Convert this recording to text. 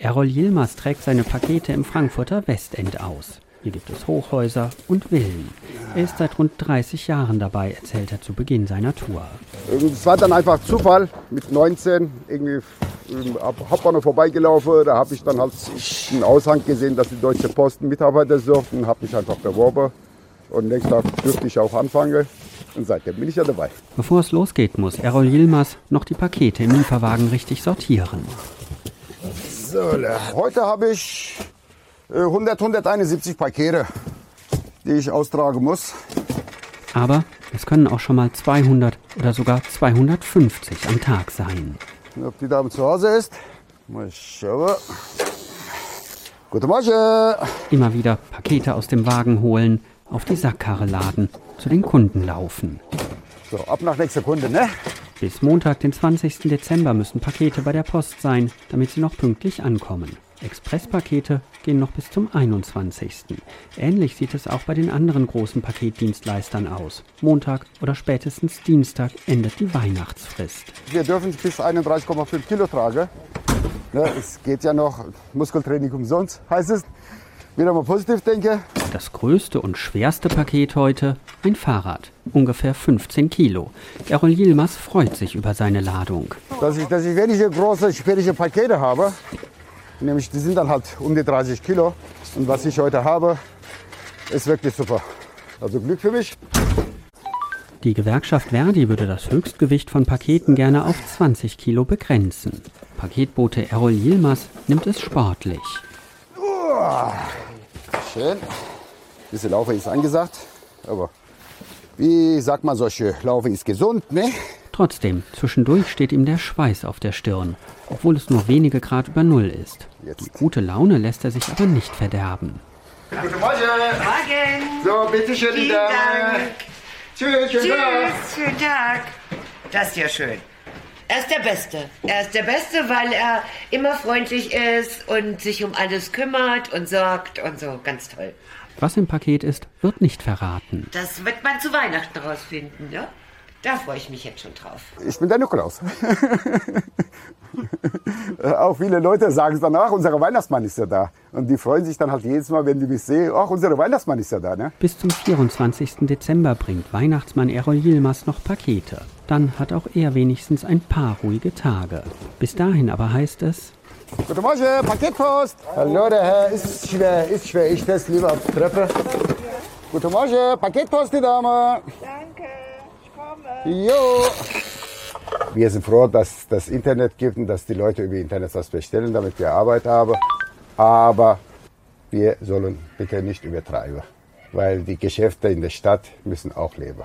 Errol Yilmaz trägt seine Pakete im Frankfurter Westend aus. Hier gibt es Hochhäuser und Villen. Er ist seit rund 30 Jahren dabei, erzählt er zu Beginn seiner Tour. Es war dann einfach Zufall mit 19 irgendwie am Hauptbahnhof vorbeigelaufen. Da habe ich dann halt einen Aushang gesehen, dass die Deutsche Post einen Mitarbeiter sucht und habe mich einfach beworben. Und nächsten Tag dürfte ich auch anfangen. Und seitdem bin ich ja dabei. Bevor es losgeht, muss Errol Yilmaz noch die Pakete im Lieferwagen richtig sortieren. So, heute habe ich 100, äh, 171 Pakete, die ich austragen muss. Aber es können auch schon mal 200 oder sogar 250 am Tag sein. Ob die Dame zu Hause ist? Mal schauen. Guten Morgen. Immer wieder Pakete aus dem Wagen holen, auf die Sackkarre laden, zu den Kunden laufen. So, ab nach nächster Kunde, ne? Bis Montag, den 20. Dezember, müssen Pakete bei der Post sein, damit sie noch pünktlich ankommen. Expresspakete gehen noch bis zum 21. Ähnlich sieht es auch bei den anderen großen Paketdienstleistern aus. Montag oder spätestens Dienstag endet die Weihnachtsfrist. Wir dürfen bis 31,5 Kilo tragen. Ne, es geht ja noch Muskeltraining umsonst, heißt es. Wieder mal positiv denke. Das größte und schwerste Paket heute ein Fahrrad, ungefähr 15 Kilo. Errol Yilmaz freut sich über seine Ladung. Dass ich, dass ich wenige große, schwierige Pakete habe, nämlich die sind dann halt um die 30 Kilo. Und was ich heute habe, ist wirklich super. Also Glück für mich. Die Gewerkschaft Verdi würde das Höchstgewicht von Paketen gerne auf 20 Kilo begrenzen. Paketbote Errol Yilmaz nimmt es sportlich. Uah. Schön. Ein bisschen Laufen ist angesagt, aber wie sagt man so schön, Laufen ist gesund, ne? Trotzdem, zwischendurch steht ihm der Schweiß auf der Stirn, obwohl es nur wenige Grad über Null ist. Jetzt. Die gute Laune lässt er sich aber nicht verderben. Guten Morgen. Morgen. So, bitte schön, die Dame. Tschüss, schönen Tschüss, schönen Tag. Das ist ja schön. Er ist der Beste. Er ist der Beste, weil er immer freundlich ist und sich um alles kümmert und sorgt und so. Ganz toll. Was im Paket ist, wird nicht verraten. Das wird man zu Weihnachten rausfinden, ne? Da freue ich mich jetzt schon drauf. Ich bin der Nikolaus. auch viele Leute sagen es danach, unser Weihnachtsmann ist ja da. Und die freuen sich dann halt jedes Mal, wenn die mich sehen, ach, unser Weihnachtsmann ist ja da. Ne? Bis zum 24. Dezember bringt Weihnachtsmann Errol Yilmaz noch Pakete. Dann hat auch er wenigstens ein paar ruhige Tage. Bis dahin aber heißt es... Guten Morgen, Paketpost. Hallo, der Herr, ist schwer, ist schwer. Ich teste lieber auf die Treppe. Guten Morgen, Paketpost, die Dame. Danke, ich komme. Jo. Wir sind froh, dass es das Internet gibt und dass die Leute über Internet was bestellen, damit wir Arbeit haben. Aber wir sollen bitte nicht übertreiben, weil die Geschäfte in der Stadt müssen auch leben.